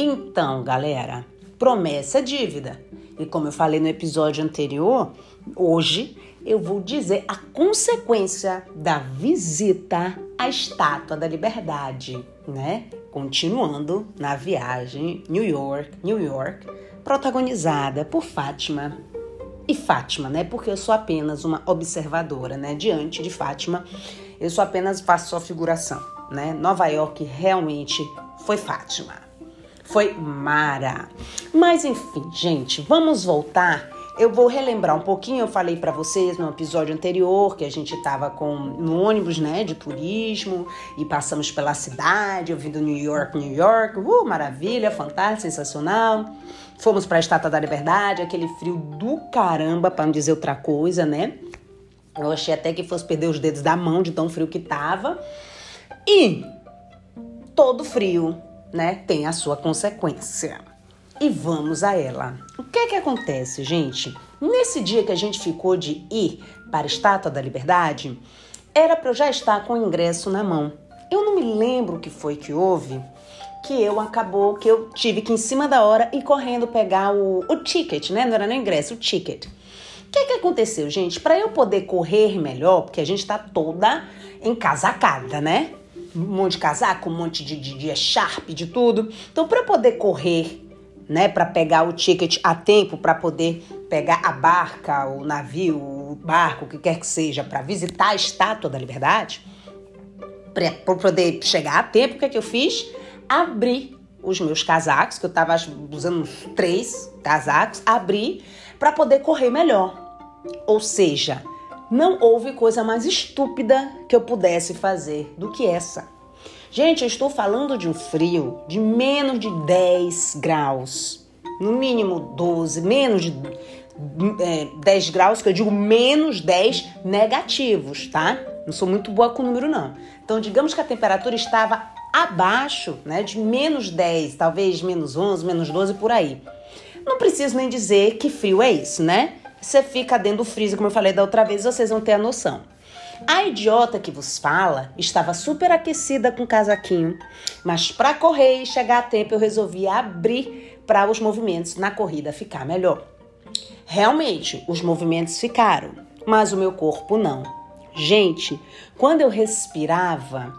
Então, galera, promessa é dívida. E como eu falei no episódio anterior, hoje eu vou dizer a consequência da visita à Estátua da Liberdade, né? Continuando na viagem New York, New York, protagonizada por Fátima. E Fátima, né? Porque eu sou apenas uma observadora, né? Diante de Fátima, eu só apenas faço sua figuração, né? Nova York realmente foi Fátima. Foi Mara. Mas enfim, gente, vamos voltar eu vou relembrar um pouquinho, eu falei para vocês no episódio anterior que a gente estava com no ônibus, né, de turismo e passamos pela cidade, ouvindo New York, New York, uh, maravilha, fantástico, sensacional. Fomos para a Estátua da Liberdade, aquele frio do caramba, para não dizer outra coisa, né? Eu achei até que fosse perder os dedos da mão de tão frio que tava. E todo frio, né, tem a sua consequência e vamos a ela. O que é que acontece, gente? Nesse dia que a gente ficou de ir para a Estátua da Liberdade, era para eu já estar com o ingresso na mão. Eu não me lembro o que foi que houve, que eu acabou, que eu tive que em cima da hora ir correndo pegar o, o ticket, né? Não era nem ingresso, o ticket. O que é que aconteceu, gente? Para eu poder correr melhor, porque a gente tá toda encasacada, né? Um monte de casaco, um monte de, de, de de tudo. Então, para poder correr né, para pegar o ticket a tempo para poder pegar a barca, o navio, o barco, o que quer que seja, para visitar a Estátua da Liberdade, para poder chegar a tempo, o que é que eu fiz? Abri os meus casacos, que eu estava usando uns três casacos, abri para poder correr melhor. Ou seja, não houve coisa mais estúpida que eu pudesse fazer do que essa. Gente, eu estou falando de um frio de menos de 10 graus. No mínimo 12, menos de é, 10 graus, que eu digo menos 10 negativos, tá? Não sou muito boa com o número, não. Então, digamos que a temperatura estava abaixo, né? De menos 10, talvez menos 11, menos 12, por aí. Não preciso nem dizer que frio é isso, né? Você fica dentro do freezer, como eu falei da outra vez, vocês vão ter a noção. A idiota que vos fala estava super aquecida com o casaquinho, mas para correr e chegar a tempo eu resolvi abrir para os movimentos na corrida ficar melhor. Realmente, os movimentos ficaram, mas o meu corpo não. Gente, quando eu respirava,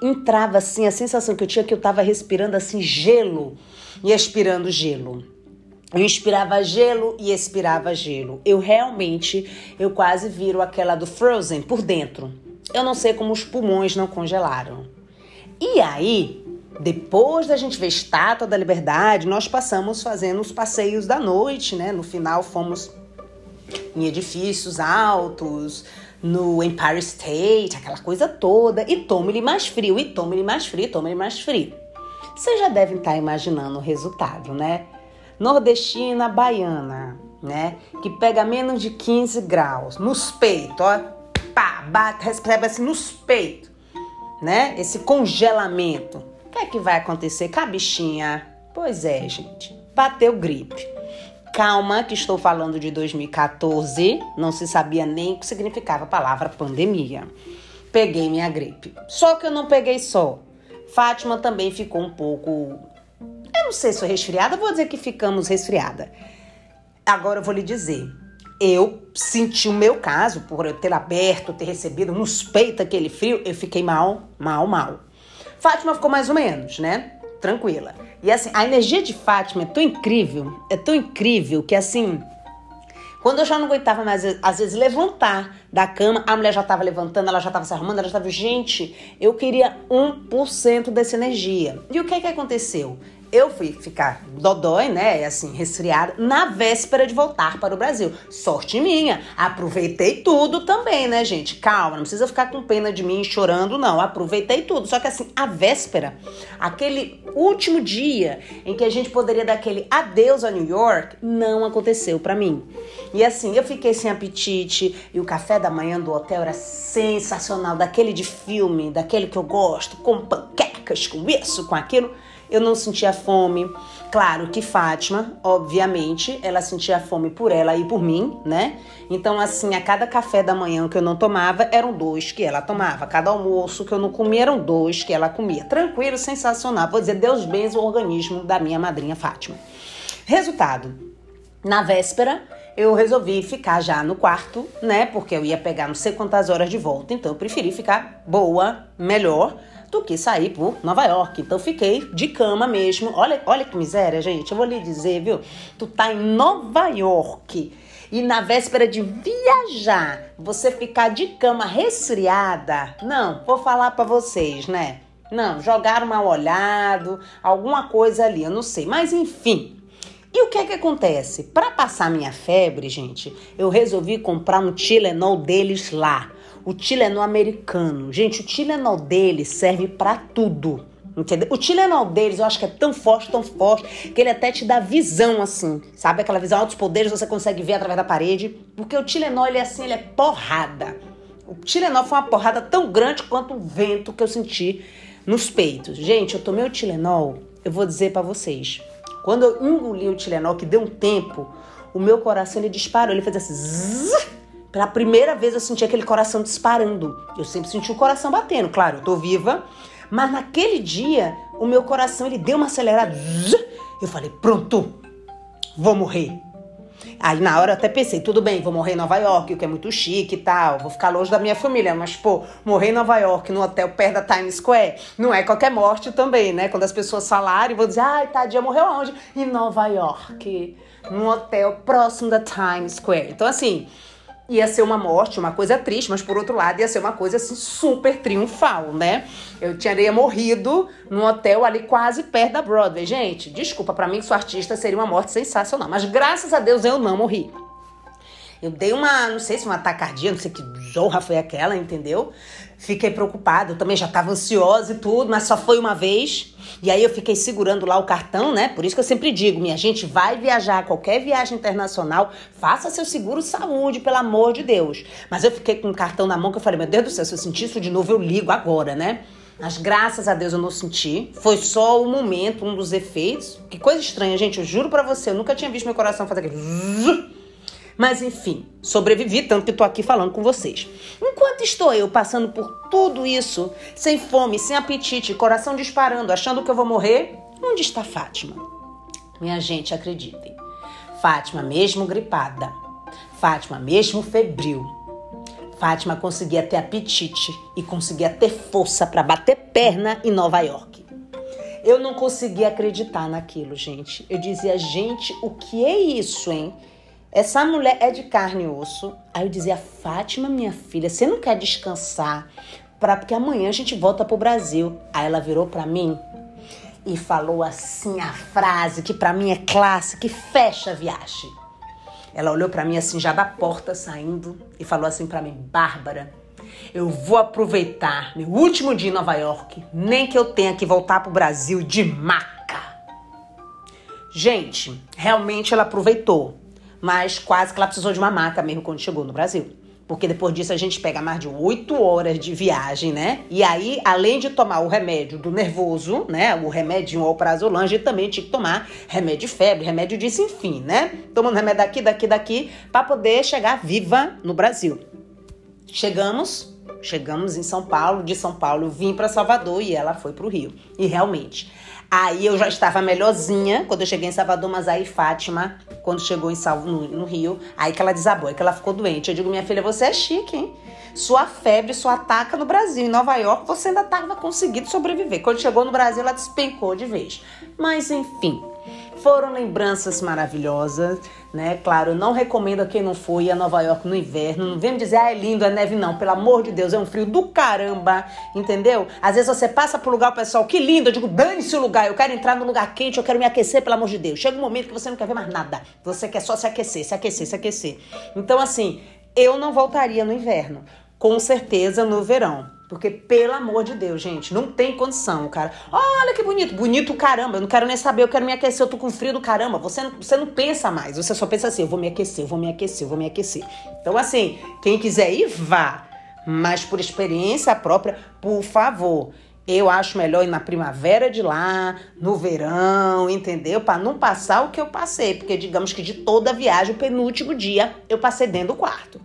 entrava assim a sensação que eu tinha que eu estava respirando assim gelo e expirando gelo. Eu inspirava gelo e expirava gelo. Eu realmente, eu quase viro aquela do Frozen por dentro. Eu não sei como os pulmões não congelaram. E aí, depois da gente ver Estátua da Liberdade, nós passamos fazendo os passeios da noite, né? No final fomos em edifícios altos, no Empire State, aquela coisa toda. E tome-lhe mais frio, e tome-lhe mais frio, tome-lhe mais frio. Vocês já devem estar imaginando o resultado, né? Nordestina baiana, né? Que pega menos de 15 graus nos peitos, ó. Pá, bate, recebe assim nos peitos, né? Esse congelamento. O que é que vai acontecer com a bichinha? Pois é, gente. Bateu gripe. Calma, que estou falando de 2014, não se sabia nem o que significava a palavra pandemia. Peguei minha gripe. Só que eu não peguei só. Fátima também ficou um pouco não sei se sou resfriada, vou dizer que ficamos resfriada. Agora eu vou lhe dizer, eu senti o meu caso, por eu ter aberto, ter recebido nos peitos aquele frio, eu fiquei mal, mal, mal. Fátima ficou mais ou menos, né? Tranquila. E assim, a energia de Fátima é tão incrível, é tão incrível que assim, quando eu já não aguentava mais, às vezes, levantar da cama, a mulher já estava levantando, ela já estava se arrumando, ela já estava. Gente, eu queria 1% dessa energia. E o que é que aconteceu? Eu fui ficar dodói, né, assim, resfriada, na véspera de voltar para o Brasil. Sorte minha, aproveitei tudo também, né, gente? Calma, não precisa ficar com pena de mim chorando, não. Aproveitei tudo. Só que assim, a véspera, aquele último dia em que a gente poderia dar aquele adeus a New York, não aconteceu para mim. E assim, eu fiquei sem apetite e o café da manhã do hotel era sensacional, daquele de filme, daquele que eu gosto, com panquecas, com isso, com aquilo. Eu não sentia fome. Claro que Fátima, obviamente, ela sentia fome por ela e por mim, né? Então, assim, a cada café da manhã que eu não tomava, eram dois que ela tomava. Cada almoço que eu não comia, eram dois que ela comia. Tranquilo, sensacional. Vou dizer, Deus benza o organismo da minha madrinha Fátima. Resultado: na véspera, eu resolvi ficar já no quarto, né? Porque eu ia pegar não sei quantas horas de volta. Então, eu preferi ficar boa, melhor do que sair por Nova York. Então fiquei de cama mesmo. Olha, olha que miséria, gente. Eu vou lhe dizer, viu? Tu tá em Nova York e na véspera de viajar, você ficar de cama resfriada. Não, vou falar para vocês, né? Não, jogaram mal olhado, alguma coisa ali, eu não sei. Mas enfim, e o que é que acontece? Para passar minha febre, gente, eu resolvi comprar um Tilenol deles lá o Tilenol americano. Gente, o Tilenol deles serve para tudo. Entendeu? O Tilenol deles eu acho que é tão forte, tão forte, que ele até te dá visão assim, sabe? Aquela visão altos poderes você consegue ver através da parede. Porque o Tilenol, ele é assim, ele é porrada. O Tilenol foi uma porrada tão grande quanto o vento que eu senti nos peitos. Gente, eu tomei o Tilenol, eu vou dizer para vocês. Quando eu engoli o Tilenol, que deu um tempo, o meu coração ele disparou, ele fez assim. Zzz, pela primeira vez eu senti aquele coração disparando. Eu sempre senti o coração batendo, claro, eu tô viva. Mas naquele dia, o meu coração ele deu uma acelerada. Eu falei, pronto, vou morrer. Aí na hora eu até pensei, tudo bem, vou morrer em Nova York, o que é muito chique e tal, vou ficar longe da minha família, mas pô, morrer em Nova York, no hotel perto da Times Square, não é qualquer morte também, né? Quando as pessoas falarem, vou dizer, ai, tadinha, morreu aonde? Em Nova York, num hotel próximo da Times Square. Então assim, ia ser uma morte, uma coisa triste, mas por outro lado ia ser uma coisa assim super triunfal, né? Eu tinha morrido num hotel ali quase perto da Broadway. Gente, desculpa, para mim que sou artista seria uma morte sensacional, mas graças a Deus eu não morri. Eu dei uma, não sei se uma tacardia, não sei que zorra foi aquela, entendeu? Fiquei preocupada, eu também já estava ansiosa e tudo, mas só foi uma vez. E aí eu fiquei segurando lá o cartão, né? Por isso que eu sempre digo, minha gente, vai viajar, qualquer viagem internacional, faça seu seguro saúde, pelo amor de Deus. Mas eu fiquei com o cartão na mão que eu falei, meu Deus do céu, se eu sentir isso de novo, eu ligo agora, né? Mas graças a Deus eu não senti. Foi só o momento, um dos efeitos. Que coisa estranha, gente. Eu juro para você, eu nunca tinha visto meu coração fazer aquele. Mas enfim, sobrevivi, tanto que estou aqui falando com vocês. Enquanto estou eu passando por tudo isso, sem fome, sem apetite, coração disparando, achando que eu vou morrer, onde está Fátima? Minha gente, acreditem. Fátima, mesmo gripada, Fátima, mesmo febril, Fátima conseguia ter apetite e conseguia ter força para bater perna em Nova York. Eu não conseguia acreditar naquilo, gente. Eu dizia, gente, o que é isso, hein? Essa mulher é de carne e osso. Aí eu dizia, Fátima, minha filha, você não quer descansar? Pra, porque amanhã a gente volta pro Brasil. Aí ela virou para mim e falou assim a frase que para mim é clássica, que fecha a viagem. Ela olhou para mim assim já da porta saindo e falou assim para mim, Bárbara, eu vou aproveitar meu último dia em Nova York, nem que eu tenha que voltar pro Brasil de maca. Gente, realmente ela aproveitou mas quase que ela precisou de uma maca mesmo quando chegou no Brasil. Porque depois disso a gente pega mais de oito horas de viagem, né? E aí, além de tomar o remédio do nervoso, né? O remédio ao prazolam, a gente também tinha que tomar remédio de febre, remédio disso, enfim, né? Tomando remédio daqui, daqui, daqui, para poder chegar viva no Brasil. Chegamos, chegamos em São Paulo, de São Paulo vim para Salvador e ela foi para o Rio. E realmente, Aí eu já estava melhorzinha quando eu cheguei em Salvador, mas aí Fátima, quando chegou em Salvo, no, no, Rio, aí que ela desabou, aí que ela ficou doente. Eu digo, minha filha, você é chique, hein? Sua febre só ataca no Brasil. Em Nova York você ainda estava conseguindo sobreviver. Quando chegou no Brasil, ela despencou de vez. Mas enfim, foram lembranças maravilhosas, né? Claro, não recomendo a quem não foi a Nova York no inverno. Não vem me dizer, ah, é lindo, é neve, não. Pelo amor de Deus, é um frio do caramba, entendeu? Às vezes você passa por lugar, pessoal, que lindo. Eu digo, dane-se o lugar, eu quero entrar no lugar quente, eu quero me aquecer, pelo amor de Deus. Chega um momento que você não quer ver mais nada. Você quer só se aquecer, se aquecer, se aquecer. Então, assim, eu não voltaria no inverno. Com certeza no verão. Porque, pelo amor de Deus, gente, não tem condição, cara. Olha que bonito, bonito caramba, eu não quero nem saber, eu quero me aquecer, eu tô com frio do caramba. Você não, você não pensa mais, você só pensa assim, eu vou me aquecer, eu vou me aquecer, eu vou me aquecer. Então, assim, quem quiser ir, vá. Mas por experiência própria, por favor, Eu acho melhor ir na primavera de lá, no verão, entendeu? Para não passar o que eu passei, porque digamos que de toda a viagem, o penúltimo dia, eu passei dentro do quarto.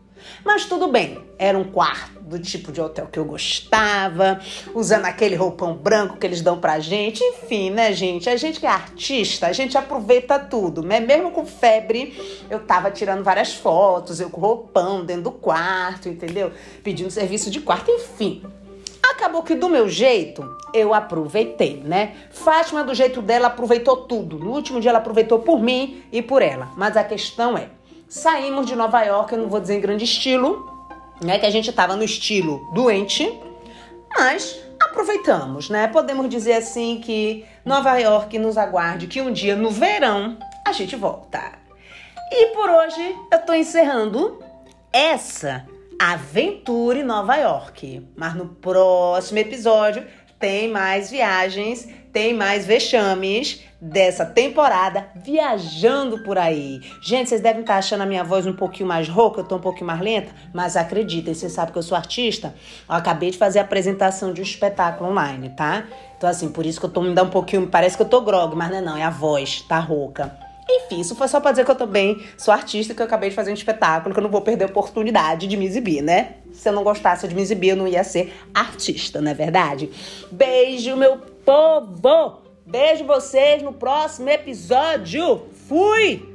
Mas tudo bem, era um quarto do tipo de hotel que eu gostava, usando aquele roupão branco que eles dão pra gente. Enfim, né, gente? A gente que é artista, a gente aproveita tudo, né? Mesmo com febre, eu tava tirando várias fotos, eu com roupão dentro do quarto, entendeu? Pedindo serviço de quarto, enfim. Acabou que do meu jeito, eu aproveitei, né? Fátima, do jeito dela, aproveitou tudo. No último dia, ela aproveitou por mim e por ela. Mas a questão é: saímos de Nova York, eu não vou dizer em grande estilo, né? Que a gente tava no estilo doente, mas aproveitamos, né? Podemos dizer assim que Nova York nos aguarde que um dia no verão a gente volta. E por hoje eu tô encerrando essa aventura em Nova York. Mas no próximo episódio tem mais viagens, tem mais vexames dessa temporada viajando por aí. Gente, vocês devem estar achando a minha voz um pouquinho mais rouca, eu tô um pouquinho mais lenta, mas acreditem, vocês sabem que eu sou artista. Eu acabei de fazer a apresentação de um espetáculo online, tá? Então assim, por isso que eu tô me dando um pouquinho, parece que eu tô grog, mas não é não, é a voz, tá rouca. Enfim, isso foi só pra dizer que eu também sou artista, que eu acabei de fazer um espetáculo, que eu não vou perder a oportunidade de me exibir, né? Se eu não gostasse de me exibir, eu não ia ser artista, não é verdade? Beijo, meu povo! Beijo vocês no próximo episódio. Fui!